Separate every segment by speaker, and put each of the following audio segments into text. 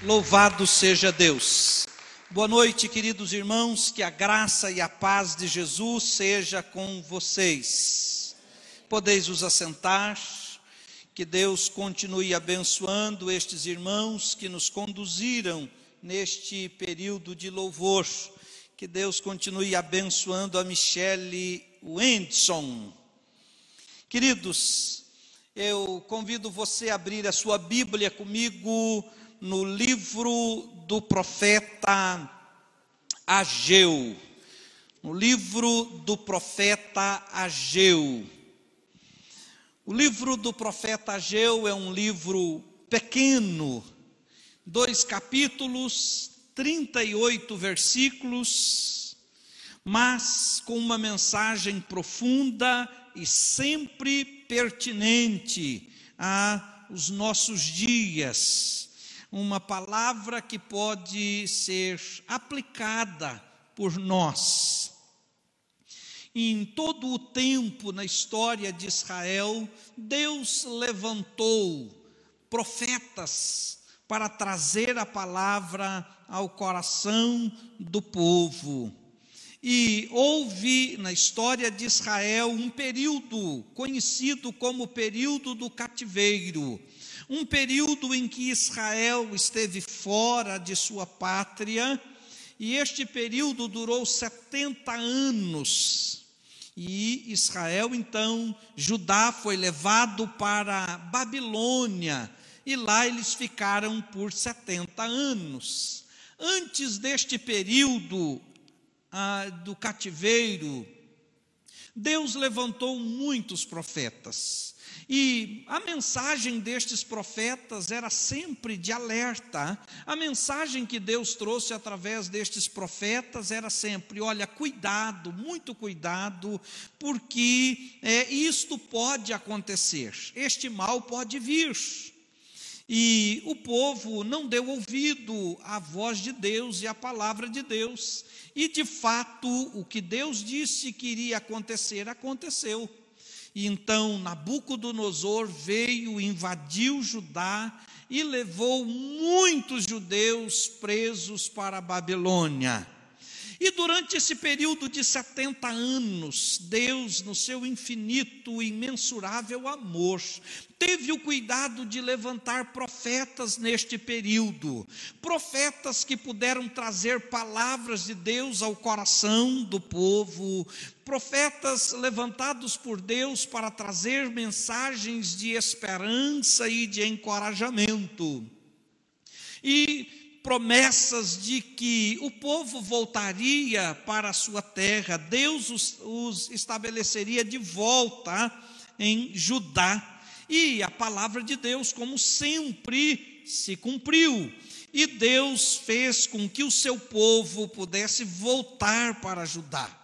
Speaker 1: Louvado seja Deus. Boa noite, queridos irmãos, que a graça e a paz de Jesus seja com vocês. Podeis vos assentar, que Deus continue abençoando estes irmãos que nos conduziram neste período de louvor. Que Deus continue abençoando a Michele Wendson. Queridos, eu convido você a abrir a sua Bíblia comigo no livro do profeta Ageu. No livro do profeta Ageu. O livro do profeta Ageu é um livro pequeno, dois capítulos, 38 versículos, mas com uma mensagem profunda e sempre pertinente aos nossos dias uma palavra que pode ser aplicada por nós. Em todo o tempo na história de Israel, Deus levantou profetas para trazer a palavra ao coração do povo. E houve na história de Israel um período conhecido como período do cativeiro, um período em que Israel esteve fora de sua pátria, e este período durou 70 anos. E Israel, então, Judá foi levado para Babilônia, e lá eles ficaram por 70 anos. Antes deste período ah, do cativeiro, Deus levantou muitos profetas. E a mensagem destes profetas era sempre de alerta. A mensagem que Deus trouxe através destes profetas era sempre: olha, cuidado, muito cuidado, porque é, isto pode acontecer, este mal pode vir. E o povo não deu ouvido à voz de Deus e à palavra de Deus. E de fato, o que Deus disse que iria acontecer, aconteceu. E então Nabucodonosor veio, invadiu Judá e levou muitos judeus presos para a Babilônia. E durante esse período de 70 anos, Deus, no seu infinito e imensurável amor, teve o cuidado de levantar profetas neste período, profetas que puderam trazer palavras de Deus ao coração do povo, profetas levantados por Deus para trazer mensagens de esperança e de encorajamento. E promessas de que o povo voltaria para a sua terra, Deus os, os estabeleceria de volta em Judá. E a palavra de Deus, como sempre, se cumpriu. E Deus fez com que o seu povo pudesse voltar para Judá.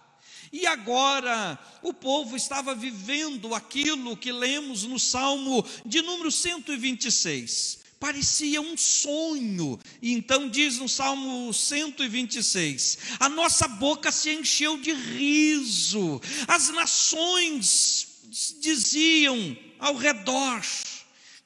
Speaker 1: E agora o povo estava vivendo aquilo que lemos no Salmo de número 126 parecia um sonho. E então diz no Salmo 126: A nossa boca se encheu de riso, as nações diziam ao redor: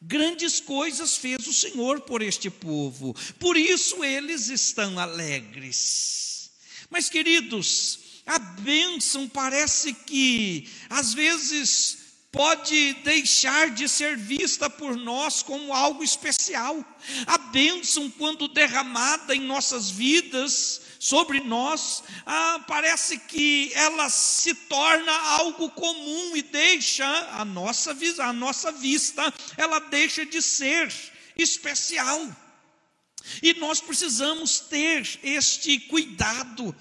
Speaker 1: Grandes coisas fez o Senhor por este povo, por isso eles estão alegres. Mas, queridos, a bênção parece que, às vezes, pode deixar de ser vista por nós como algo especial. A bênção, quando derramada em nossas vidas, sobre nós, ah, parece que ela se torna algo comum e deixa a nossa, a nossa vista, ela deixa de ser especial. E nós precisamos ter este cuidado.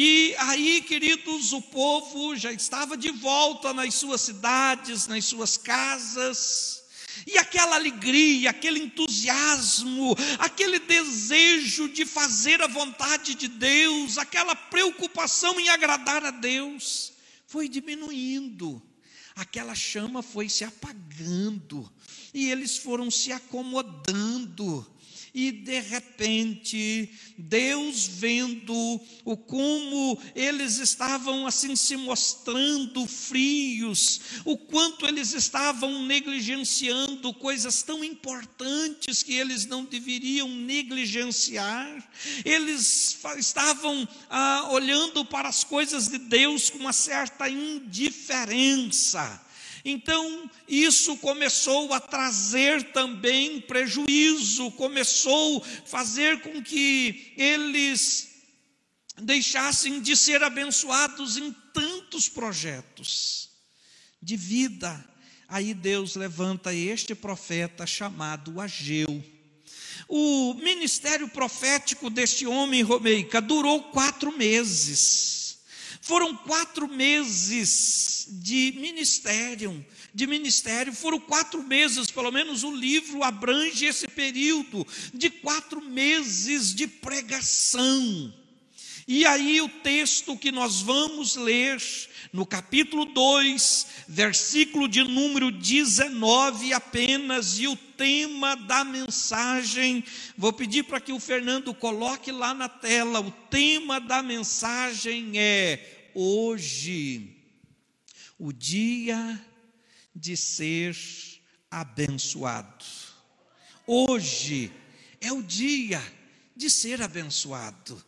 Speaker 1: E aí, queridos, o povo já estava de volta nas suas cidades, nas suas casas. E aquela alegria, aquele entusiasmo, aquele desejo de fazer a vontade de Deus, aquela preocupação em agradar a Deus, foi diminuindo. Aquela chama foi se apagando, e eles foram se acomodando e de repente, Deus vendo o como eles estavam assim se mostrando frios, o quanto eles estavam negligenciando coisas tão importantes que eles não deveriam negligenciar, eles estavam ah, olhando para as coisas de Deus com uma certa indiferença. Então, isso começou a trazer também prejuízo, começou a fazer com que eles deixassem de ser abençoados em tantos projetos de vida. Aí Deus levanta este profeta chamado Ageu. O ministério profético deste homem romeica durou quatro meses. Foram quatro meses de ministério, de ministério, foram quatro meses, pelo menos o livro abrange esse período de quatro meses de pregação. E aí o texto que nós vamos ler no capítulo 2, versículo de número 19 apenas, e o tema da mensagem, vou pedir para que o Fernando coloque lá na tela, o tema da mensagem é hoje o dia de ser abençoado. Hoje é o dia de ser abençoado.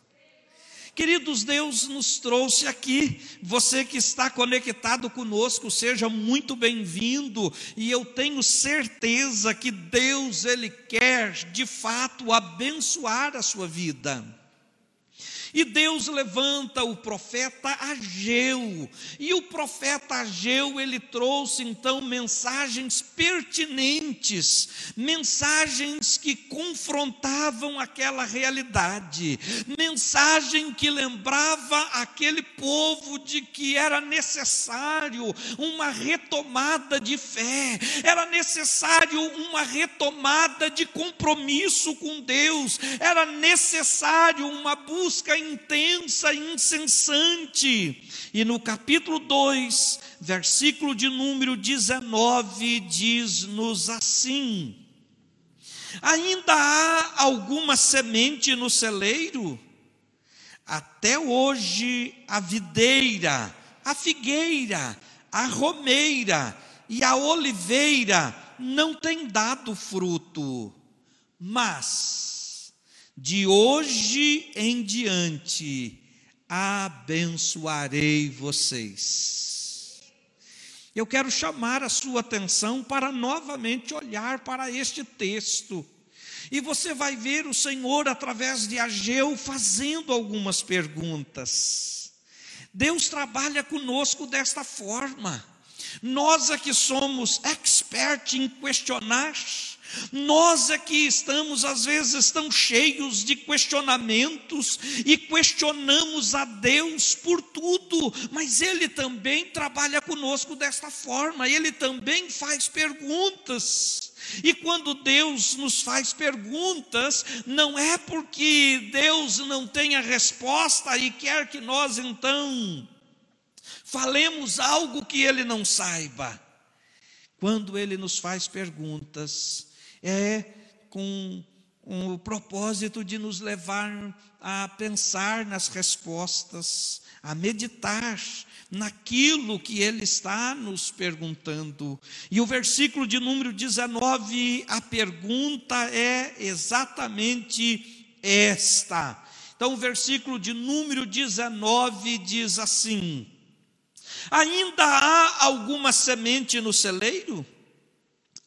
Speaker 1: Queridos, Deus nos trouxe aqui. Você que está conectado conosco, seja muito bem-vindo. E eu tenho certeza que Deus ele quer de fato abençoar a sua vida. E Deus levanta o profeta Ageu. E o profeta Ageu, ele trouxe então mensagens pertinentes, mensagens que confrontavam aquela realidade, mensagem que lembrava aquele povo de que era necessário uma retomada de fé, era necessário uma retomada de compromisso com Deus, era necessário uma busca intensa e incessante. E no capítulo 2, versículo de número 19, diz-nos assim: Ainda há alguma semente no celeiro? Até hoje a videira, a figueira, a romeira e a oliveira não têm dado fruto, mas de hoje em diante abençoarei vocês. Eu quero chamar a sua atenção para novamente olhar para este texto. E você vai ver o Senhor, através de Ageu, fazendo algumas perguntas. Deus trabalha conosco desta forma. Nós aqui somos expert em questionar, nós aqui estamos, às vezes, tão cheios de questionamentos e questionamos a Deus por tudo, mas Ele também trabalha conosco desta forma, Ele também faz perguntas. E quando Deus nos faz perguntas, não é porque Deus não tem a resposta e quer que nós então falemos algo que Ele não saiba. Quando Ele nos faz perguntas, é com o propósito de nos levar a pensar nas respostas, a meditar naquilo que ele está nos perguntando. E o versículo de número 19, a pergunta é exatamente esta. Então, o versículo de número 19 diz assim: Ainda há alguma semente no celeiro?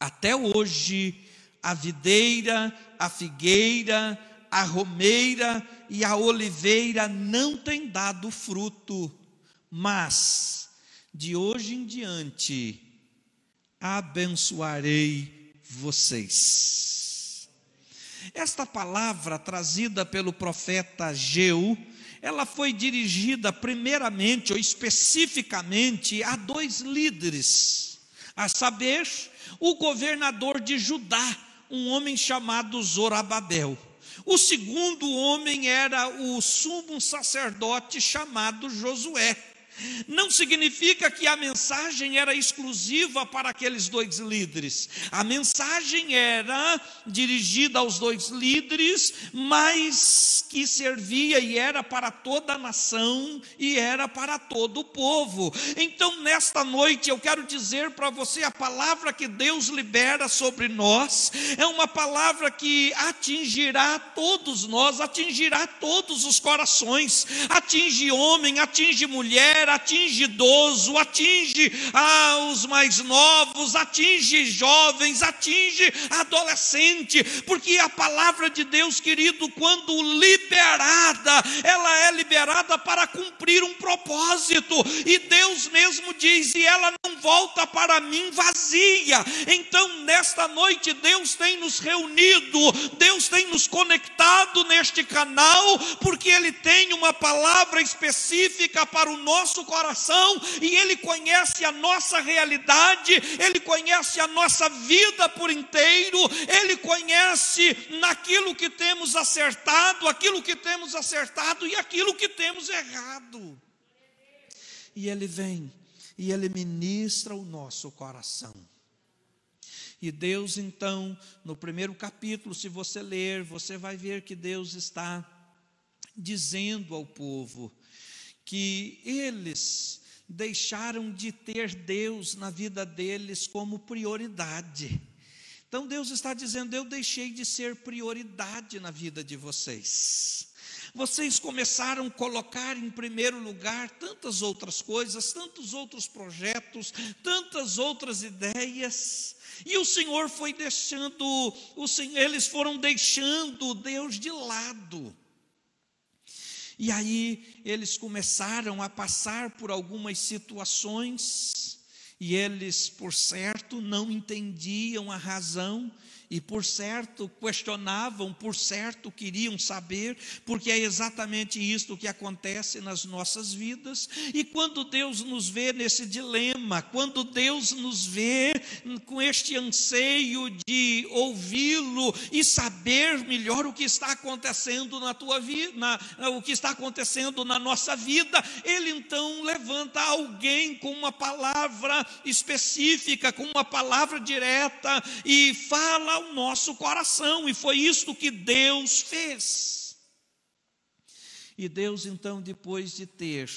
Speaker 1: Até hoje a videira, a figueira, a romeira e a oliveira não têm dado fruto, mas de hoje em diante abençoarei vocês. Esta palavra trazida pelo profeta Geu, ela foi dirigida primeiramente ou especificamente a dois líderes, a saber, o governador de Judá, um homem chamado Zorababel. O segundo homem era o sumo sacerdote chamado Josué. Não significa que a mensagem era exclusiva para aqueles dois líderes. A mensagem era dirigida aos dois líderes, mas que servia e era para toda a nação e era para todo o povo. Então, nesta noite, eu quero dizer para você: a palavra que Deus libera sobre nós é uma palavra que atingirá todos nós, atingirá todos os corações, atinge homem, atinge mulher mulher, atinge idoso, atinge ah, os mais novos, atinge jovens, atinge adolescente, porque a palavra de Deus, querido, quando liberada, ela é liberada para cumprir um propósito, e Deus mesmo diz: e ela não volta para mim vazia. Então, nesta noite, Deus tem nos reunido, Deus tem nos conectado neste canal, porque Ele tem uma palavra específica para o nosso nosso coração e Ele conhece a nossa realidade, Ele conhece a nossa vida por inteiro, Ele conhece naquilo que temos acertado, aquilo que temos acertado e aquilo que temos errado. E Ele vem e Ele ministra o nosso coração. E Deus, então, no primeiro capítulo, se você ler, você vai ver que Deus está dizendo ao povo: que eles deixaram de ter Deus na vida deles como prioridade. Então Deus está dizendo: Eu deixei de ser prioridade na vida de vocês. Vocês começaram a colocar em primeiro lugar tantas outras coisas, tantos outros projetos, tantas outras ideias, e o Senhor foi deixando, o eles foram deixando Deus de lado. E aí eles começaram a passar por algumas situações, e eles, por certo, não entendiam a razão, e por certo questionavam, por certo queriam saber, porque é exatamente isto que acontece nas nossas vidas. E quando Deus nos vê nesse dilema, quando Deus nos vê com este anseio de ouvi-lo e saber melhor o que está acontecendo na tua vida, na, o que está acontecendo na nossa vida, ele então levanta alguém com uma palavra específica, com uma palavra direta e fala ao nosso coração, e foi isto que Deus fez. E Deus, então, depois de ter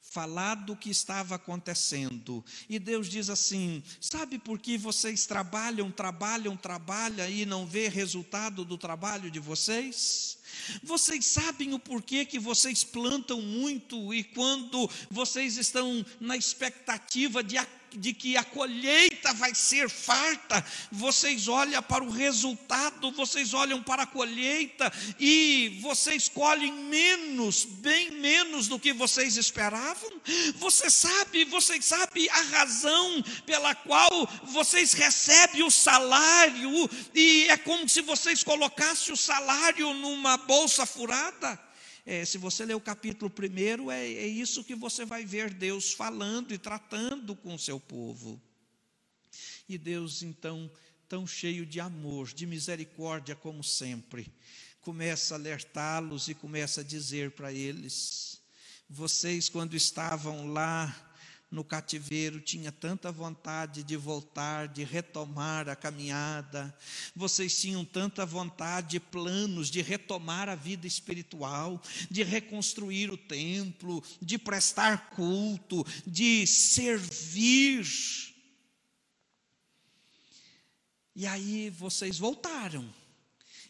Speaker 1: falado o que estava acontecendo, e Deus diz assim: sabe por que vocês trabalham, trabalham, trabalham e não vê resultado do trabalho de vocês? Vocês sabem o porquê que vocês plantam muito e quando vocês estão na expectativa de de que a colheita vai ser farta, vocês olham para o resultado, vocês olham para a colheita e vocês colhem menos, bem menos do que vocês esperavam. Você sabe, vocês sabem a razão pela qual vocês recebem o salário e é como se vocês colocassem o salário numa bolsa furada. É, se você ler o capítulo primeiro, é, é isso que você vai ver Deus falando e tratando com o seu povo. E Deus, então, tão cheio de amor, de misericórdia, como sempre, começa a alertá-los e começa a dizer para eles: vocês, quando estavam lá no cativeiro, tinha tanta vontade de voltar, de retomar a caminhada, vocês tinham tanta vontade, planos de retomar a vida espiritual, de reconstruir o templo, de prestar culto, de servir. E aí vocês voltaram.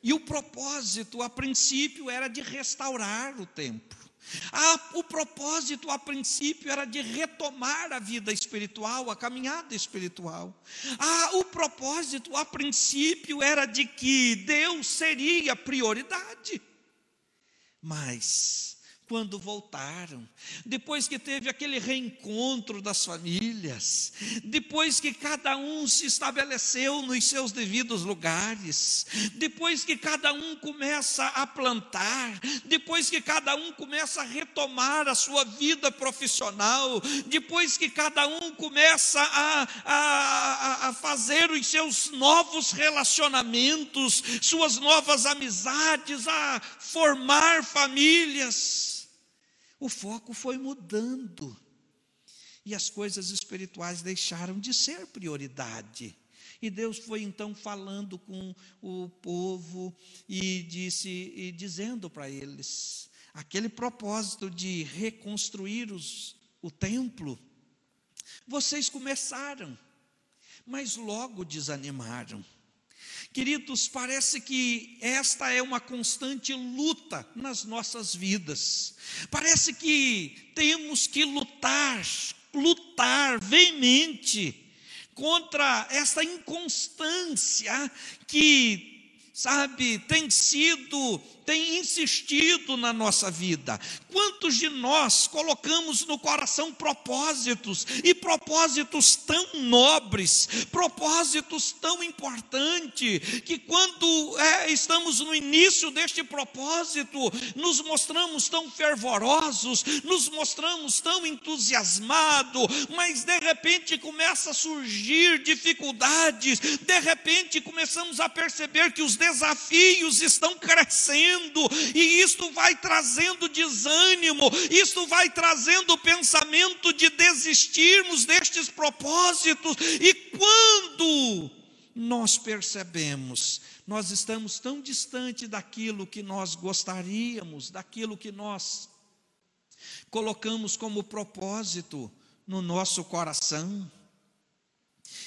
Speaker 1: E o propósito, a princípio, era de restaurar o templo. Ah, o propósito a princípio era de retomar a vida espiritual, a caminhada espiritual. Ah, o propósito a princípio era de que Deus seria prioridade. Mas quando voltaram, depois que teve aquele reencontro das famílias, depois que cada um se estabeleceu nos seus devidos lugares, depois que cada um começa a plantar, depois que cada um começa a retomar a sua vida profissional, depois que cada um começa a, a, a fazer os seus novos relacionamentos, suas novas amizades, a formar famílias, o foco foi mudando. E as coisas espirituais deixaram de ser prioridade. E Deus foi então falando com o povo e disse e dizendo para eles aquele propósito de reconstruir os, o templo. Vocês começaram, mas logo desanimaram. Queridos, parece que esta é uma constante luta nas nossas vidas. Parece que temos que lutar, lutar veemente contra essa inconstância que, sabe, tem sido tem insistido na nossa vida. Quantos de nós colocamos no coração propósitos, e propósitos tão nobres, propósitos tão importantes, que quando é, estamos no início deste propósito, nos mostramos tão fervorosos, nos mostramos tão entusiasmados, mas de repente começa a surgir dificuldades, de repente começamos a perceber que os estão crescendo e isto vai trazendo desânimo, isto vai trazendo o pensamento de desistirmos destes propósitos, e quando nós percebemos, nós estamos tão distante daquilo que nós gostaríamos, daquilo que nós colocamos como propósito no nosso coração.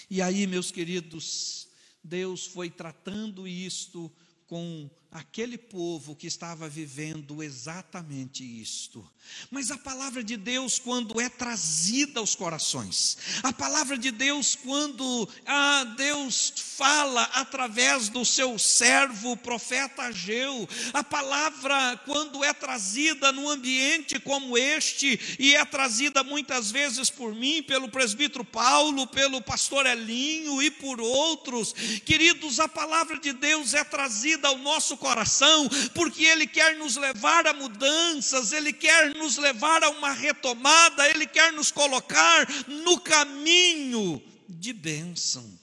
Speaker 1: E aí, meus queridos, Deus foi tratando isto com aquele povo que estava vivendo exatamente isto. Mas a palavra de Deus, quando é trazida aos corações, a palavra de Deus, quando ah, Deus fala através do seu servo, o profeta Ageu, a palavra, quando é trazida num ambiente como este, e é trazida muitas vezes por mim, pelo presbítero Paulo, pelo pastor Elinho e por outros, queridos, a palavra de Deus é trazida ao nosso coração, porque Ele quer nos levar a mudanças, Ele quer nos levar a uma retomada, Ele quer nos colocar no caminho de bênção.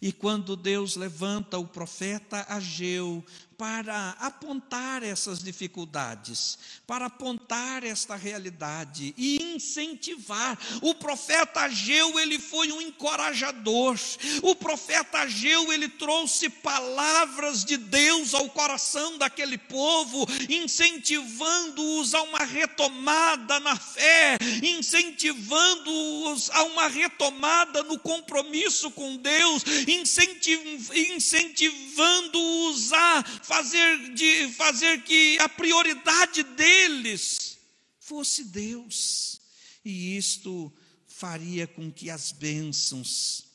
Speaker 1: E quando Deus levanta o profeta Ageu para apontar essas dificuldades, para apontar esta realidade e incentivar. O profeta Ageu, ele foi um encorajador. O profeta Ageu, ele trouxe palavras de Deus ao coração daquele povo, incentivando-os a uma retomada na fé, incentivando-os a uma retomada no compromisso com Deus, incentivando-os a fazer, de, fazer que a prioridade deles fosse Deus. E isto faria com que as bênçãos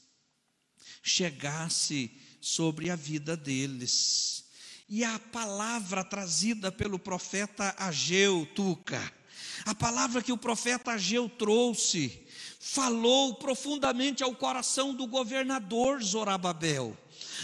Speaker 1: chegasse sobre a vida deles. E a palavra trazida pelo profeta Ageu, Tuca, a palavra que o profeta Ageu trouxe, falou profundamente ao coração do governador Zorababel.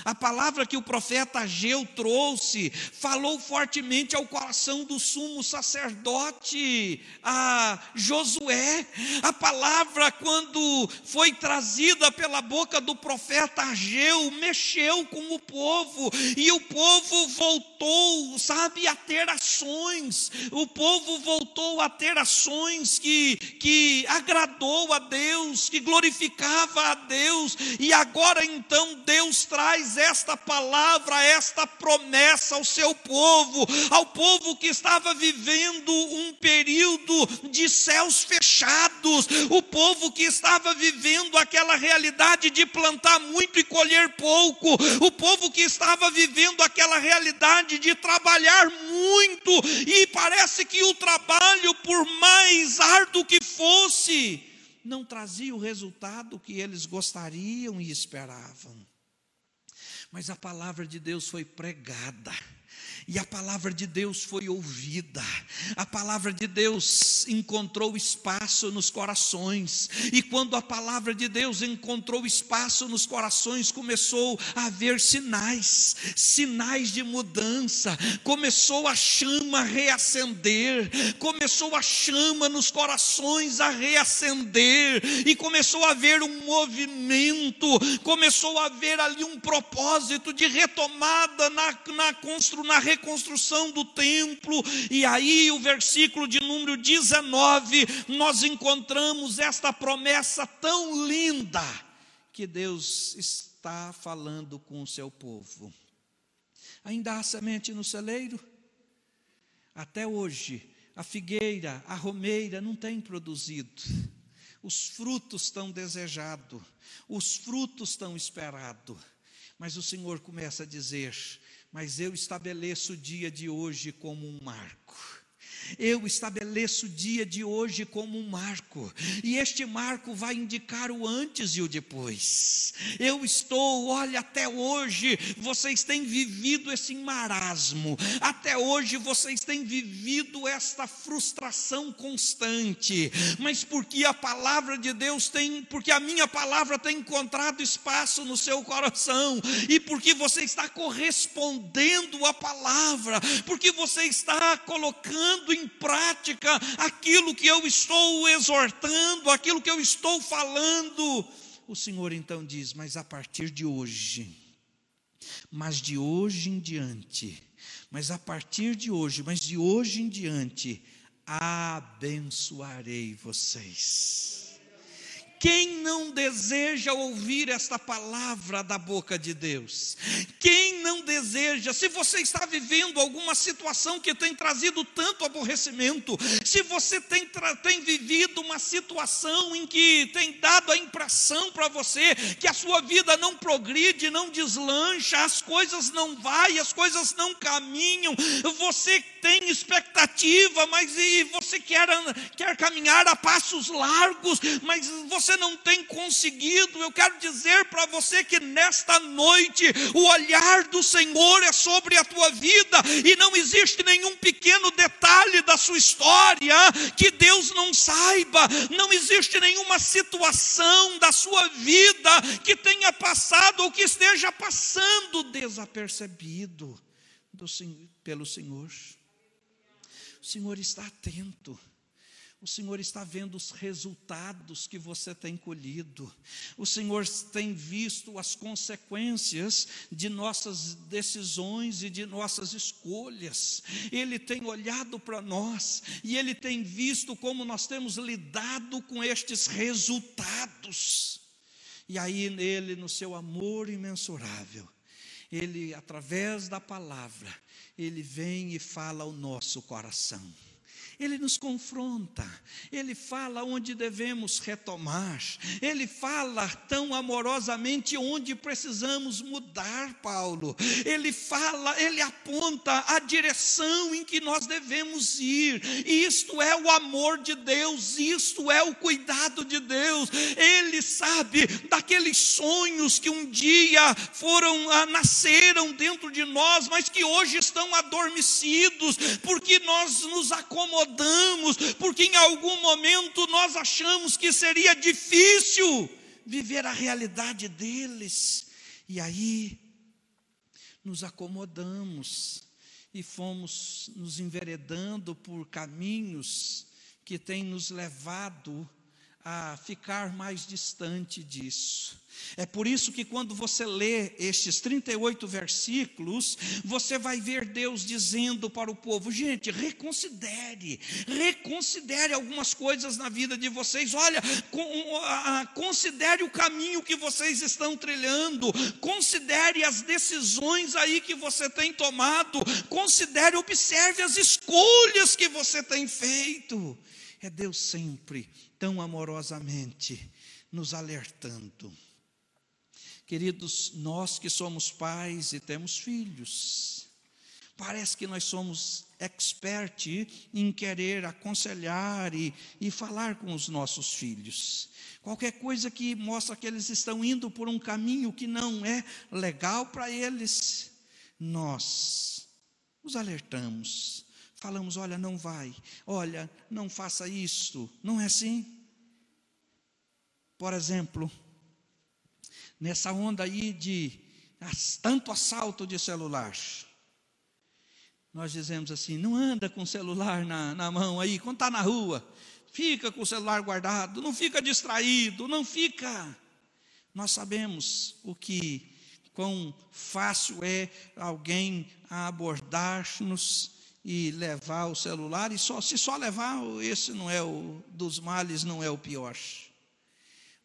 Speaker 1: A palavra que o profeta Ageu trouxe falou fortemente ao coração do sumo sacerdote, a Josué. A palavra, quando foi trazida pela boca do profeta Ageu, mexeu com o povo, e o povo voltou, sabe, a ter ações. O povo voltou a ter ações que, que agradou a Deus, que glorificava a Deus, e agora então Deus traz traz esta palavra, esta promessa ao seu povo, ao povo que estava vivendo um período de céus fechados, o povo que estava vivendo aquela realidade de plantar muito e colher pouco, o povo que estava vivendo aquela realidade de trabalhar muito, e parece que o trabalho, por mais árduo que fosse, não trazia o resultado que eles gostariam e esperavam. Mas a palavra de Deus foi pregada e a palavra de Deus foi ouvida, a palavra de Deus encontrou espaço nos corações, e quando a palavra de Deus encontrou espaço nos corações, começou a haver sinais, sinais de mudança, começou a chama a reacender, começou a chama nos corações a reacender, e começou a haver um movimento, começou a haver ali um propósito de retomada na, na, na reconstrução do templo. E aí, o versículo de número 19, nós encontramos esta promessa tão linda que Deus está falando com o seu povo. Ainda há semente no celeiro? Até hoje, a figueira, a romeira não tem produzido. Os frutos estão desejados, os frutos estão esperados. Mas o Senhor começa a dizer: Mas eu estabeleço o dia de hoje como um marco eu estabeleço o dia de hoje como um marco, e este marco vai indicar o antes e o depois. Eu estou, olha, até hoje vocês têm vivido esse marasmo, até hoje vocês têm vivido esta frustração constante, mas porque a palavra de Deus tem, porque a minha palavra tem encontrado espaço no seu coração, e porque você está correspondendo à palavra, porque você está colocando em em prática aquilo que eu estou exortando, aquilo que eu estou falando. O Senhor então diz: Mas a partir de hoje, mas de hoje em diante, mas a partir de hoje, mas de hoje em diante, abençoarei vocês. Quem não deseja ouvir esta palavra da boca de Deus? Quem não deseja, se você está vivendo alguma situação que tem trazido tanto aborrecimento, se você tem, tem vivido uma situação em que tem dado a impressão para você que a sua vida não progride, não deslancha, as coisas não vai, as coisas não caminham, você tem expectativa, mas e você quer, quer caminhar a passos largos, mas você você não tem conseguido, eu quero dizer para você que nesta noite o olhar do Senhor é sobre a tua vida e não existe nenhum pequeno detalhe da sua história que Deus não saiba, não existe nenhuma situação da sua vida que tenha passado ou que esteja passando desapercebido do, pelo Senhor. O Senhor está atento. O Senhor está vendo os resultados que você tem colhido. O Senhor tem visto as consequências de nossas decisões e de nossas escolhas. Ele tem olhado para nós e ele tem visto como nós temos lidado com estes resultados. E aí nele, no seu amor imensurável, ele através da palavra, ele vem e fala ao nosso coração ele nos confronta, ele fala onde devemos retomar, ele fala tão amorosamente onde precisamos mudar, Paulo. Ele fala, ele aponta a direção em que nós devemos ir. Isto é o amor de Deus, isto é o cuidado de Deus. Ele sabe daqueles sonhos que um dia foram ah, nasceram dentro de nós, mas que hoje estão adormecidos, porque nós nos acomodamos incomodamos, porque em algum momento nós achamos que seria difícil viver a realidade deles. E aí nos acomodamos e fomos nos enveredando por caminhos que têm nos levado a ficar mais distante disso. É por isso que quando você lê estes 38 versículos, você vai ver Deus dizendo para o povo: gente, reconsidere, reconsidere algumas coisas na vida de vocês. Olha, considere o caminho que vocês estão trilhando, considere as decisões aí que você tem tomado, considere, observe as escolhas que você tem feito. É Deus sempre tão amorosamente nos alertando. Queridos, nós que somos pais e temos filhos, parece que nós somos expert em querer aconselhar e, e falar com os nossos filhos. Qualquer coisa que mostra que eles estão indo por um caminho que não é legal para eles, nós os alertamos, falamos: olha, não vai, olha, não faça isto, não é assim? Por exemplo, nessa onda aí de tanto assalto de celular. Nós dizemos assim: não anda com o celular na, na mão aí, quando está na rua, fica com o celular guardado, não fica distraído, não fica. Nós sabemos o que quão fácil é alguém abordar-nos e levar o celular, e só, se só levar, esse não é o dos males, não é o pior.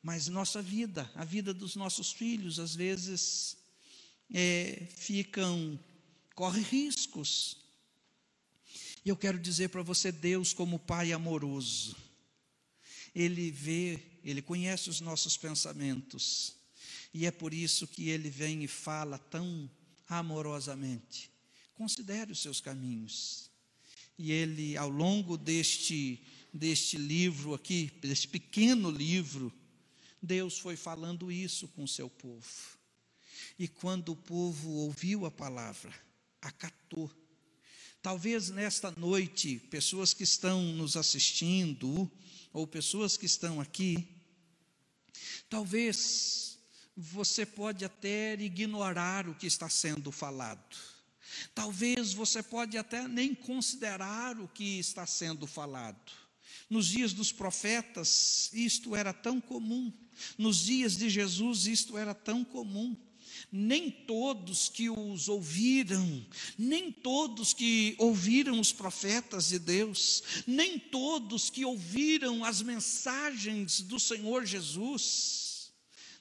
Speaker 1: Mas nossa vida, a vida dos nossos filhos, às vezes é, ficam, corre riscos. E eu quero dizer para você, Deus, como Pai amoroso, Ele vê, Ele conhece os nossos pensamentos, e é por isso que Ele vem e fala tão amorosamente. Considere os seus caminhos. E ele, ao longo deste, deste livro aqui, deste pequeno livro, Deus foi falando isso com o seu povo. E quando o povo ouviu a palavra, acatou. Talvez nesta noite, pessoas que estão nos assistindo, ou pessoas que estão aqui, talvez você pode até ignorar o que está sendo falado. Talvez você pode até nem considerar o que está sendo falado. Nos dias dos profetas, isto era tão comum. Nos dias de Jesus, isto era tão comum. Nem todos que os ouviram, nem todos que ouviram os profetas de Deus, nem todos que ouviram as mensagens do Senhor Jesus,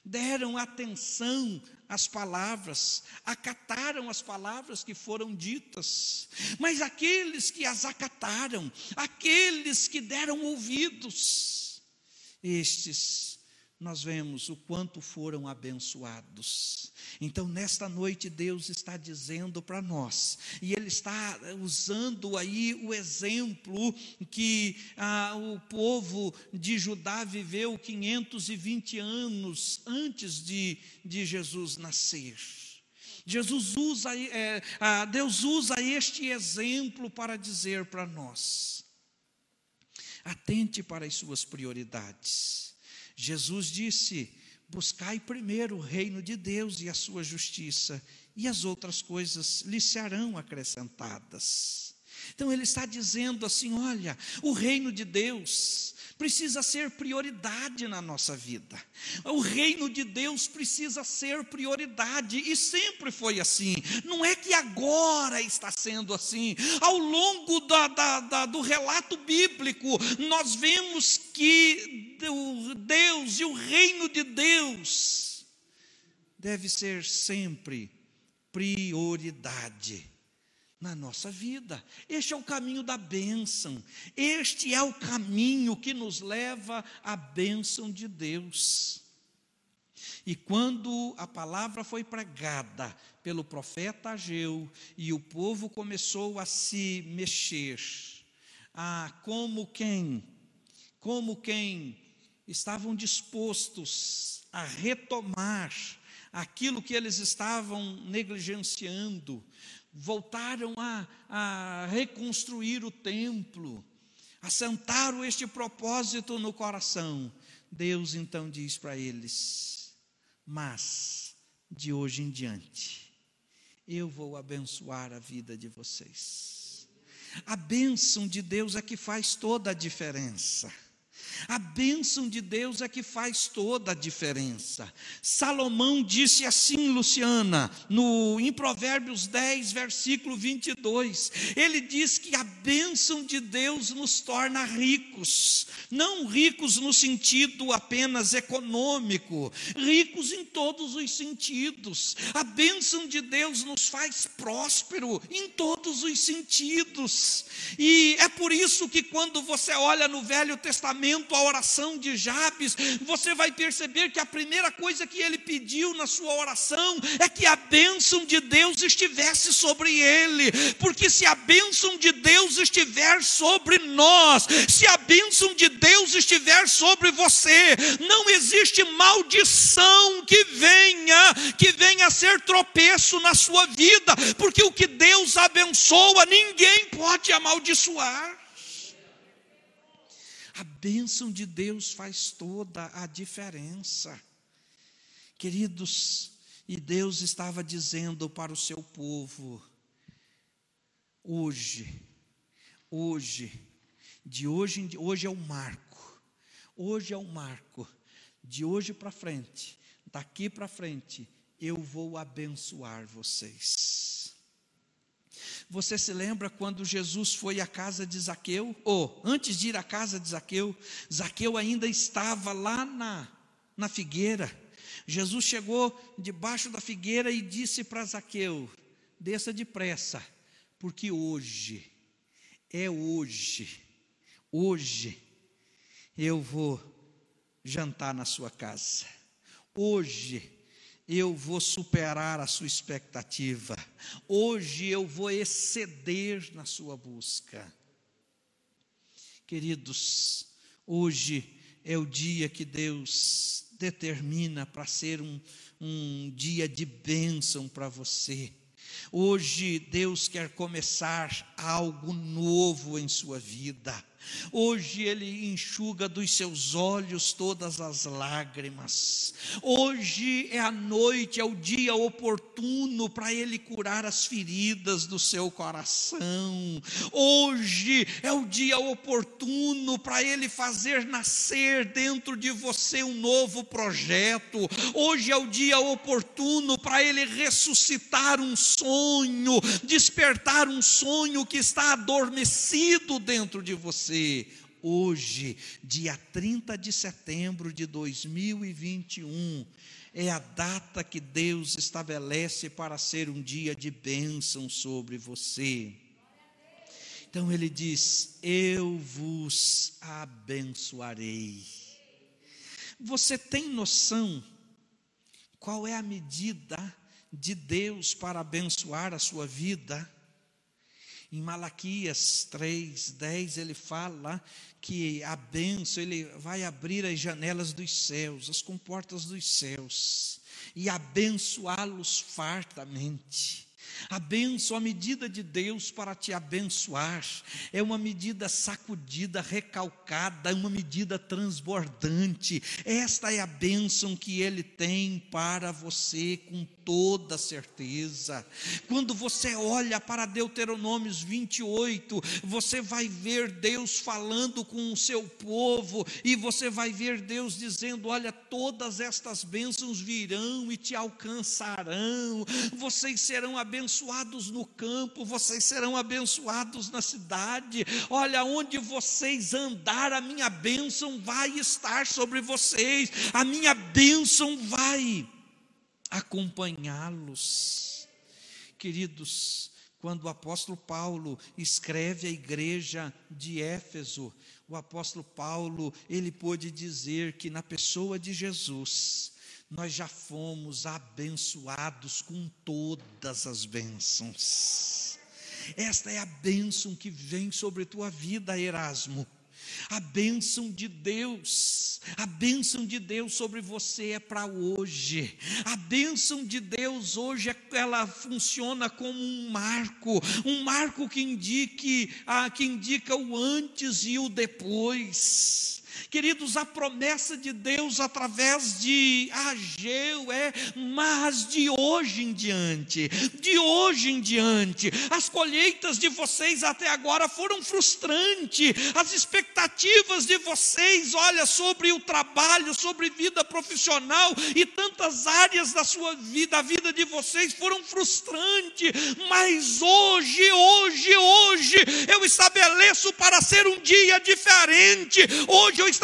Speaker 1: deram atenção as palavras, acataram as palavras que foram ditas, mas aqueles que as acataram, aqueles que deram ouvidos, estes nós vemos o quanto foram abençoados. Então, nesta noite, Deus está dizendo para nós, e Ele está usando aí o exemplo que ah, o povo de Judá viveu 520 anos antes de, de Jesus nascer. Jesus usa, é, ah, Deus usa este exemplo para dizer para nós: atente para as suas prioridades. Jesus disse: Buscai primeiro o reino de Deus e a sua justiça, e as outras coisas lhe serão acrescentadas. Então ele está dizendo assim: olha, o reino de Deus precisa ser prioridade na nossa vida. O reino de Deus precisa ser prioridade e sempre foi assim. Não é que agora está sendo assim. Ao longo da, da, da, do relato bíblico, nós vemos que Deus e o reino de Deus deve ser sempre prioridade na nossa vida. Este é o caminho da bênção. Este é o caminho que nos leva à bênção de Deus. E quando a palavra foi pregada pelo profeta Ageu e o povo começou a se mexer, a como quem, como quem estavam dispostos a retomar aquilo que eles estavam negligenciando, voltaram a, a reconstruir o templo, assentaram este propósito no coração. Deus então diz para eles: Mas de hoje em diante, eu vou abençoar a vida de vocês. A bênção de Deus é que faz toda a diferença. A bênção de Deus é que faz toda a diferença. Salomão disse assim, Luciana, no, em Provérbios 10, versículo 22. Ele diz que a bênção de Deus nos torna ricos, não ricos no sentido apenas econômico, ricos em todos os sentidos. A bênção de Deus nos faz próspero em todos os sentidos. E é por isso que quando você olha no Velho Testamento, a oração de Jabes, você vai perceber que a primeira coisa que ele pediu na sua oração é que a bênção de Deus estivesse sobre ele, porque se a bênção de Deus estiver sobre nós, se a bênção de Deus estiver sobre você, não existe maldição que venha, que venha a ser tropeço na sua vida, porque o que Deus abençoa, ninguém pode amaldiçoar. A bênção de Deus faz toda a diferença. Queridos, e Deus estava dizendo para o seu povo: hoje, hoje, de hoje, hoje é o marco, hoje é o marco, de hoje para frente, daqui para frente, eu vou abençoar vocês. Você se lembra quando Jesus foi à casa de Zaqueu? Ou, antes de ir à casa de Zaqueu, Zaqueu ainda estava lá na, na figueira. Jesus chegou debaixo da figueira e disse para Zaqueu: desça depressa, porque hoje, é hoje, hoje, eu vou jantar na sua casa. Hoje eu vou superar a sua expectativa. Hoje eu vou exceder na sua busca. Queridos, hoje é o dia que Deus determina para ser um, um dia de bênção para você. Hoje Deus quer começar algo novo em sua vida. Hoje Ele enxuga dos seus olhos todas as lágrimas. Hoje é a noite, é o dia oportuno para Ele curar as feridas do seu coração. Hoje é o dia oportuno para Ele fazer nascer dentro de você um novo projeto. Hoje é o dia oportuno para Ele ressuscitar um sonho, despertar um sonho que está adormecido dentro de você você, hoje, dia 30 de setembro de 2021, é a data que Deus estabelece para ser um dia de bênção sobre você. Então ele diz: Eu vos abençoarei. Você tem noção qual é a medida de Deus para abençoar a sua vida? Em Malaquias 3, 10, ele fala que a bênção, ele vai abrir as janelas dos céus, as comportas dos céus, e abençoá-los fartamente. A bênção, a medida de Deus para te abençoar, é uma medida sacudida, recalcada, uma medida transbordante. Esta é a bênção que Ele tem para você com toda certeza. Quando você olha para Deuteronômios 28, você vai ver Deus falando com o seu povo, e você vai ver Deus dizendo: Olha, todas estas bênçãos virão e te alcançarão, vocês serão abençoados no campo, vocês serão abençoados na cidade. Olha, onde vocês andar, a minha bênção vai estar sobre vocês, a minha bênção vai acompanhá-los. Queridos, quando o apóstolo Paulo escreve à igreja de Éfeso, o apóstolo Paulo, ele pôde dizer que na pessoa de Jesus, nós já fomos abençoados com todas as bênçãos. Esta é a bênção que vem sobre tua vida, Erasmo. A bênção de Deus, a bênção de Deus sobre você é para hoje. A bênção de Deus hoje é, ela funciona como um marco, um marco que indique, ah, que indica o antes e o depois. Queridos, a promessa de Deus através de Ageu é, mas de hoje em diante, de hoje em diante, as colheitas de vocês até agora foram frustrantes, as expectativas de vocês, olha, sobre o trabalho, sobre vida profissional e tantas áreas da sua vida, a vida de vocês foram frustrantes, mas hoje, hoje, hoje, eu estabeleço para ser um dia diferente, hoje eu estabeleço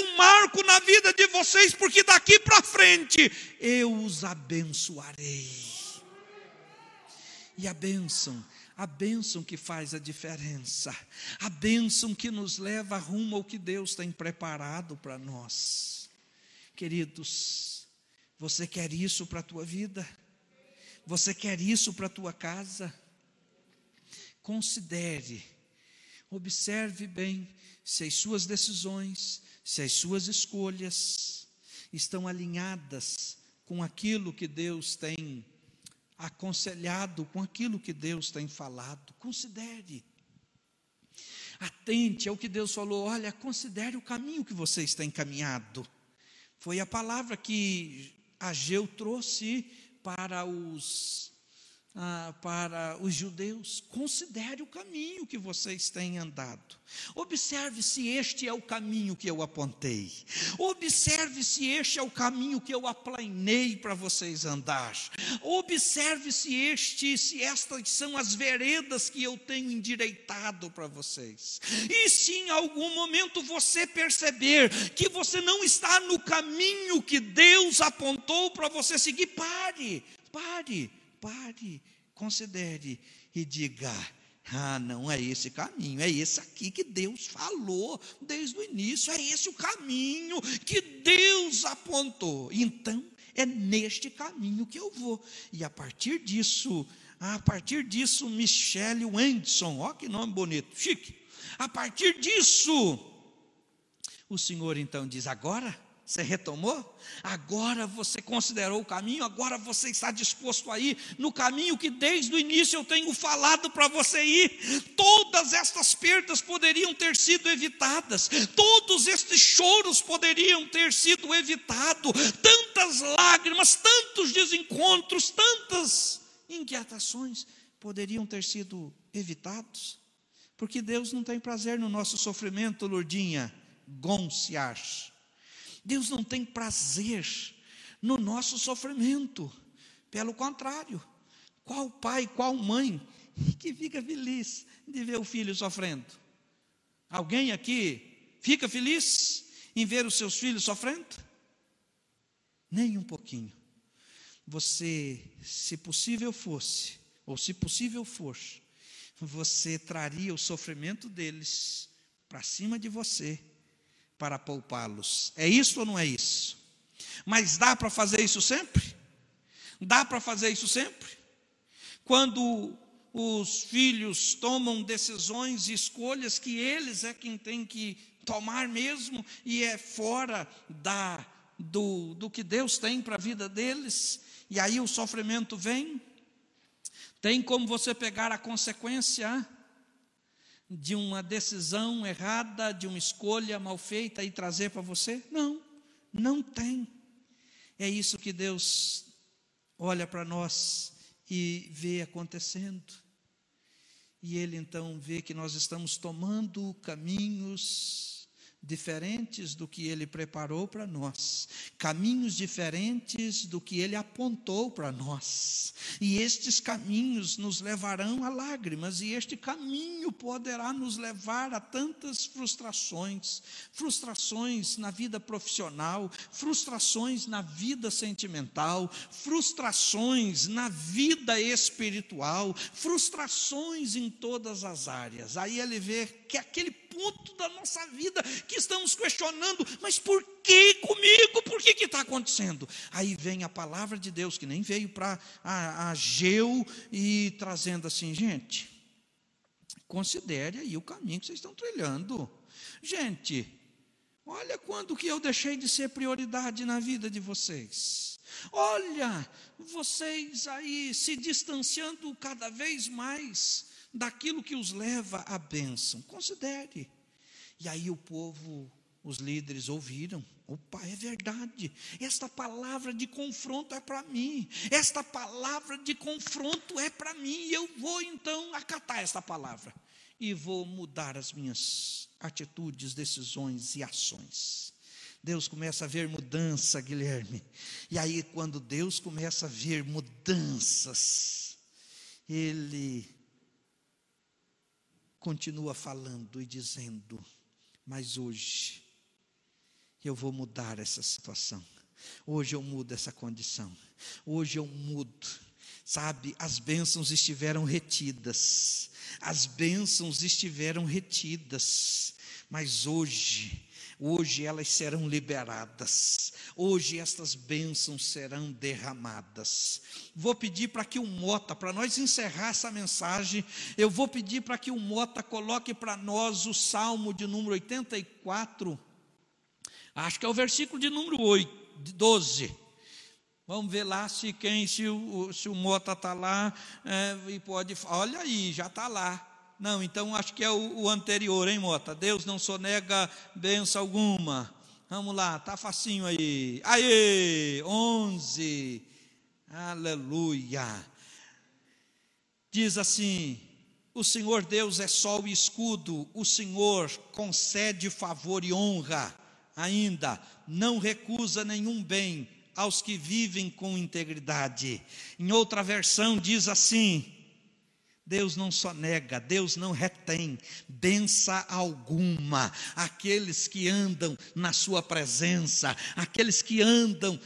Speaker 1: um marco na vida de vocês, porque daqui para frente eu os abençoarei. E a bênção, a bênção que faz a diferença, a bênção que nos leva rumo ao que Deus tem preparado para nós. Queridos, você quer isso para a tua vida? Você quer isso para a tua casa? Considere, observe bem se as suas decisões, se as suas escolhas estão alinhadas com aquilo que Deus tem aconselhado, com aquilo que Deus tem falado. Considere. Atente ao que Deus falou. Olha, considere o caminho que você está encaminhado. Foi a palavra que Ageu trouxe para os ah, para os judeus: considere o caminho que vocês têm andado. Observe se este é o caminho que eu apontei. Observe se este é o caminho que eu aplanei para vocês andar. Observe se este, se estas são as veredas que eu tenho endireitado para vocês. E se em algum momento você perceber que você não está no caminho que Deus apontou para você seguir, pare, pare pare, considere e diga: ah, não é esse caminho, é esse aqui que Deus falou desde o início, é esse o caminho que Deus apontou. Então, é neste caminho que eu vou. E a partir disso, a partir disso, Michele Wendson, ó que nome bonito, chique. A partir disso, o Senhor então diz: agora você retomou? Agora você considerou o caminho, agora você está disposto a ir no caminho que desde o início eu tenho falado para você ir. Todas estas perdas poderiam ter sido evitadas, todos estes choros poderiam ter sido evitados, tantas lágrimas, tantos desencontros, tantas inquietações poderiam ter sido evitados, porque Deus não tem prazer no nosso sofrimento, Lourdinha, Gonciar. Deus não tem prazer no nosso sofrimento. Pelo contrário, qual pai, qual mãe que fica feliz de ver o filho sofrendo? Alguém aqui fica feliz em ver os seus filhos sofrendo? Nem um pouquinho. Você, se possível fosse, ou se possível for, você traria o sofrimento deles para cima de você para poupá-los. É isso ou não é isso? Mas dá para fazer isso sempre? Dá para fazer isso sempre? Quando os filhos tomam decisões e escolhas que eles é quem tem que tomar mesmo e é fora da do, do que Deus tem para a vida deles, e aí o sofrimento vem. Tem como você pegar a consequência de uma decisão errada, de uma escolha mal feita e trazer para você? Não, não tem. É isso que Deus olha para nós e vê acontecendo. E Ele então vê que nós estamos tomando caminhos diferentes do que ele preparou para nós, caminhos diferentes do que ele apontou para nós. E estes caminhos nos levarão a lágrimas, e este caminho poderá nos levar a tantas frustrações frustrações na vida profissional, frustrações na vida sentimental, frustrações na vida espiritual, frustrações em todas as áreas. Aí ele vê que aquele ponto da nossa vida que estamos questionando, mas por que comigo? Por que está acontecendo? Aí vem a palavra de Deus, que nem veio para a, a Geu e trazendo assim, gente, considere aí o caminho que vocês estão trilhando. Gente, olha quando que eu deixei de ser prioridade na vida de vocês. Olha, vocês aí se distanciando cada vez mais daquilo que os leva à bênção. Considere. E aí o povo, os líderes ouviram. Opa, é verdade. Esta palavra de confronto é para mim. Esta palavra de confronto é para mim. Eu vou então acatar esta palavra. E vou mudar as minhas atitudes, decisões e ações. Deus começa a ver mudança, Guilherme. E aí, quando Deus começa a ver mudanças, Ele continua falando e dizendo: Mas hoje eu vou mudar essa situação. Hoje eu mudo essa condição. Hoje eu mudo. Sabe, as bênçãos estiveram retidas. As bênçãos estiveram retidas. Mas hoje Hoje elas serão liberadas. Hoje estas bênçãos serão derramadas. Vou pedir para que o Mota, para nós encerrar essa mensagem, eu vou pedir para que o Mota coloque para nós o Salmo de número 84. Acho que é o versículo de número 8, 12. Vamos ver lá se quem, se o, se o Mota está lá é, e pode. Olha aí, já está lá. Não, então acho que é o, o anterior, hein, Mota? Deus não sonega benção alguma. Vamos lá, tá facinho aí. Aê, 11. Aleluia. diz assim: O Senhor Deus é sol e escudo, o Senhor concede favor e honra, ainda não recusa nenhum bem aos que vivem com integridade. Em outra versão diz assim: Deus não só nega, Deus não retém benção alguma. Aqueles que andam na Sua presença, aqueles que andam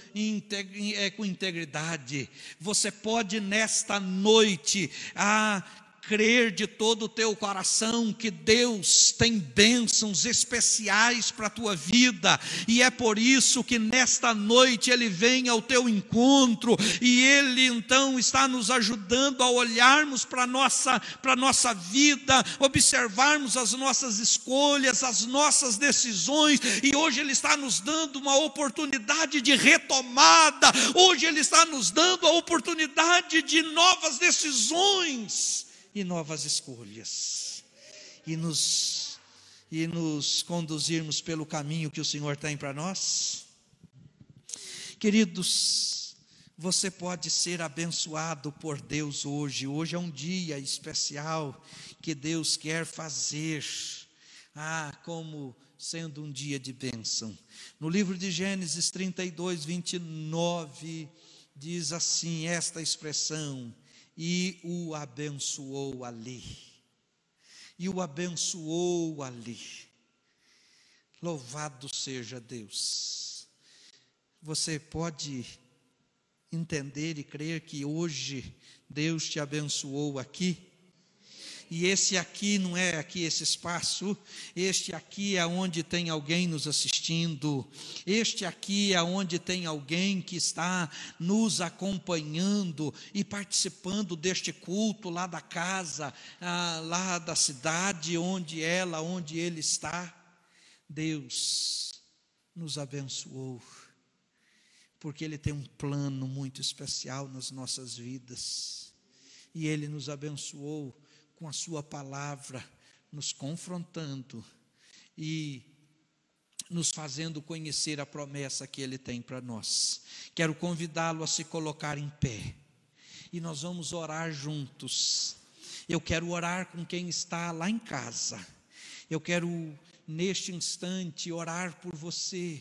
Speaker 1: é, com integridade. Você pode nesta noite ah, crer de todo o teu coração que Deus tem bênçãos especiais para a tua vida, e é por isso que nesta noite Ele vem ao teu encontro, e Ele então está nos ajudando a olharmos para a nossa, nossa vida, observarmos as nossas escolhas, as nossas decisões, e hoje Ele está nos dando uma oportunidade de retomada, hoje Ele está nos dando a oportunidade de novas decisões e novas escolhas, e nos, e nos conduzirmos pelo caminho que o Senhor tem para nós. Queridos, você pode ser abençoado por Deus hoje. Hoje é um dia especial que Deus quer fazer, ah, como sendo um dia de bênção. No livro de Gênesis 32, 29, diz assim: esta expressão e o abençoou ali. E o abençoou ali. Louvado seja Deus. Você pode entender e crer que hoje Deus te abençoou aqui? E esse aqui não é aqui esse espaço, este aqui é onde tem alguém nos assistindo, este aqui é onde tem alguém que está nos acompanhando e participando deste culto lá da casa, ah, lá da cidade onde ela, onde ele está. Deus nos abençoou porque Ele tem um plano muito especial nas nossas vidas. E Ele nos abençoou com a Sua palavra, nos confrontando e nos fazendo conhecer a promessa que Ele tem para nós. Quero convidá-lo a se colocar em pé e nós vamos orar juntos. Eu quero orar com quem está lá em casa. Eu quero, neste instante, orar por você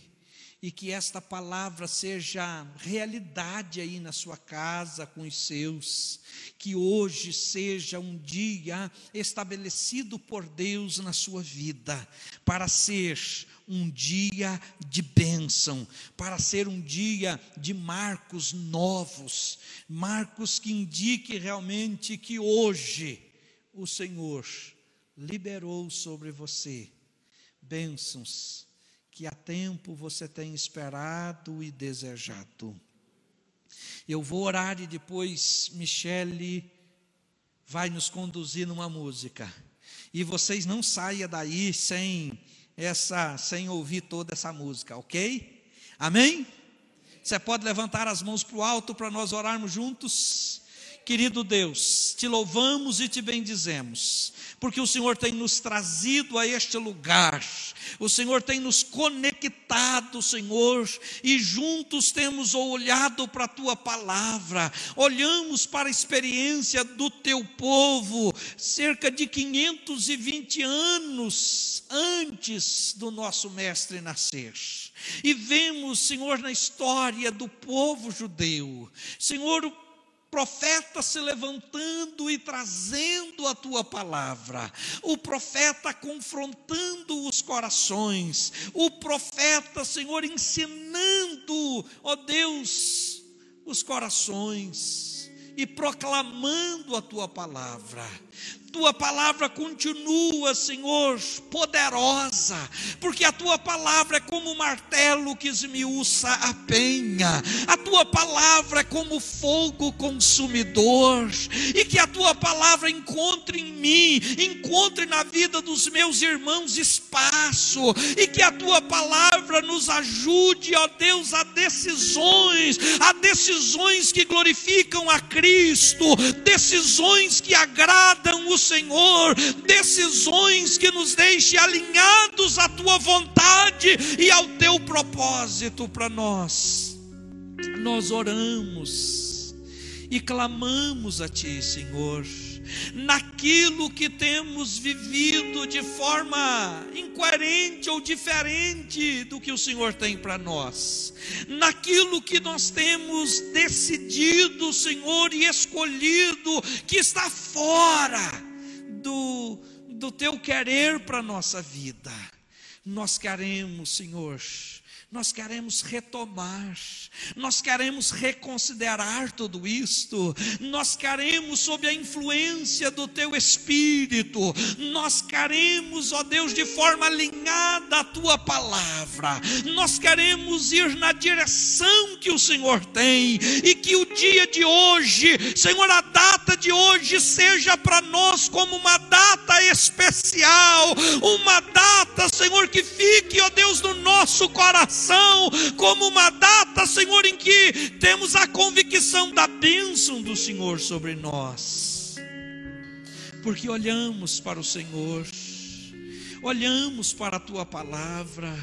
Speaker 1: e que esta palavra seja realidade aí na sua casa com os seus, que hoje seja um dia estabelecido por Deus na sua vida, para ser um dia de bênção, para ser um dia de marcos novos, marcos que indique realmente que hoje o Senhor liberou sobre você bênçãos que há tempo você tem esperado e desejado. Eu vou orar e depois Michele vai nos conduzir numa música. E vocês não saiam daí sem essa, sem ouvir toda essa música, ok? Amém? Você pode levantar as mãos para o alto para nós orarmos juntos? Querido Deus, te louvamos e te bendizemos, porque o Senhor tem nos trazido a este lugar, o Senhor tem nos conectado, Senhor, e juntos temos olhado para a tua palavra, olhamos para a experiência do teu povo, cerca de 520 anos antes do nosso mestre nascer. E vemos, Senhor, na história do povo judeu, Senhor, profeta se levantando e trazendo a tua palavra, o profeta confrontando os corações, o profeta, Senhor, ensinando, ó Deus, os corações e proclamando a tua palavra tua palavra continua, Senhor, poderosa, porque a tua palavra é como um martelo que esmiuça a penha, a tua palavra é como fogo consumidor, e que a tua palavra encontre em mim, encontre na vida dos meus irmãos espaço, e que a tua palavra nos ajude, ó Deus, a decisões, a decisões que glorificam a Cristo, decisões que agradam o Senhor, decisões que nos deixem alinhados à tua vontade e ao teu propósito para nós. Nós oramos e clamamos a Ti, Senhor, naquilo que temos vivido de forma incoerente ou diferente do que o Senhor tem para nós, naquilo que nós temos decidido, Senhor, e escolhido, que está fora do, do teu querer para a nossa vida. Nós queremos, Senhor, nós queremos retomar, nós queremos reconsiderar tudo isto, nós queremos, sob a influência do Teu Espírito, nós queremos, ó Deus, de forma alinhada à Tua palavra, nós queremos ir na direção que o Senhor tem, e que o dia de hoje, Senhor, a data de hoje seja para nós como uma data especial, uma data, Senhor, que fique, ó Deus, no nosso coração como uma data, Senhor, em que temos a convicção da bênção do Senhor sobre nós, porque olhamos para o Senhor olhamos para a tua palavra,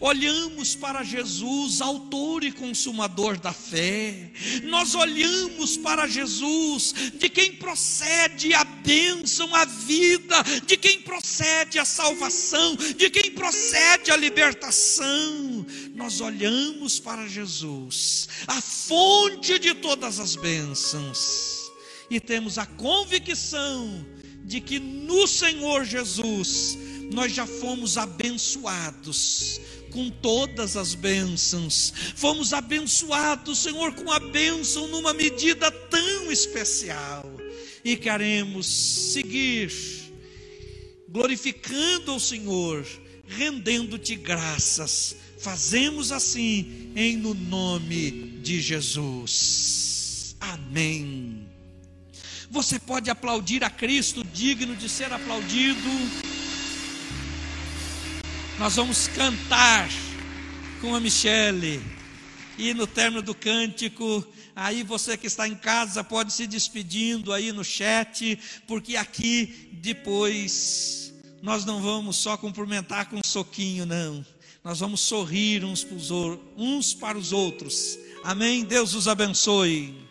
Speaker 1: olhamos para Jesus, autor e consumador da fé, nós olhamos para Jesus, de quem procede a bênção, a vida, de quem procede a salvação, de quem procede a libertação. Nós olhamos para Jesus, a fonte de todas as bênçãos, e temos a convicção de que no Senhor Jesus nós já fomos abençoados com todas as bênçãos, fomos abençoados, Senhor, com a bênção numa medida tão especial, e queremos seguir glorificando o Senhor, rendendo-te graças. Fazemos assim em no nome de Jesus. Amém. Você pode aplaudir a Cristo, digno de ser aplaudido. Nós vamos cantar com a Michele. E no término do cântico, aí você que está em casa pode se despedindo aí no chat, porque aqui depois nós não vamos só cumprimentar com um soquinho, não. Nós vamos sorrir uns para os, outros. Amém? Deus os abençoe.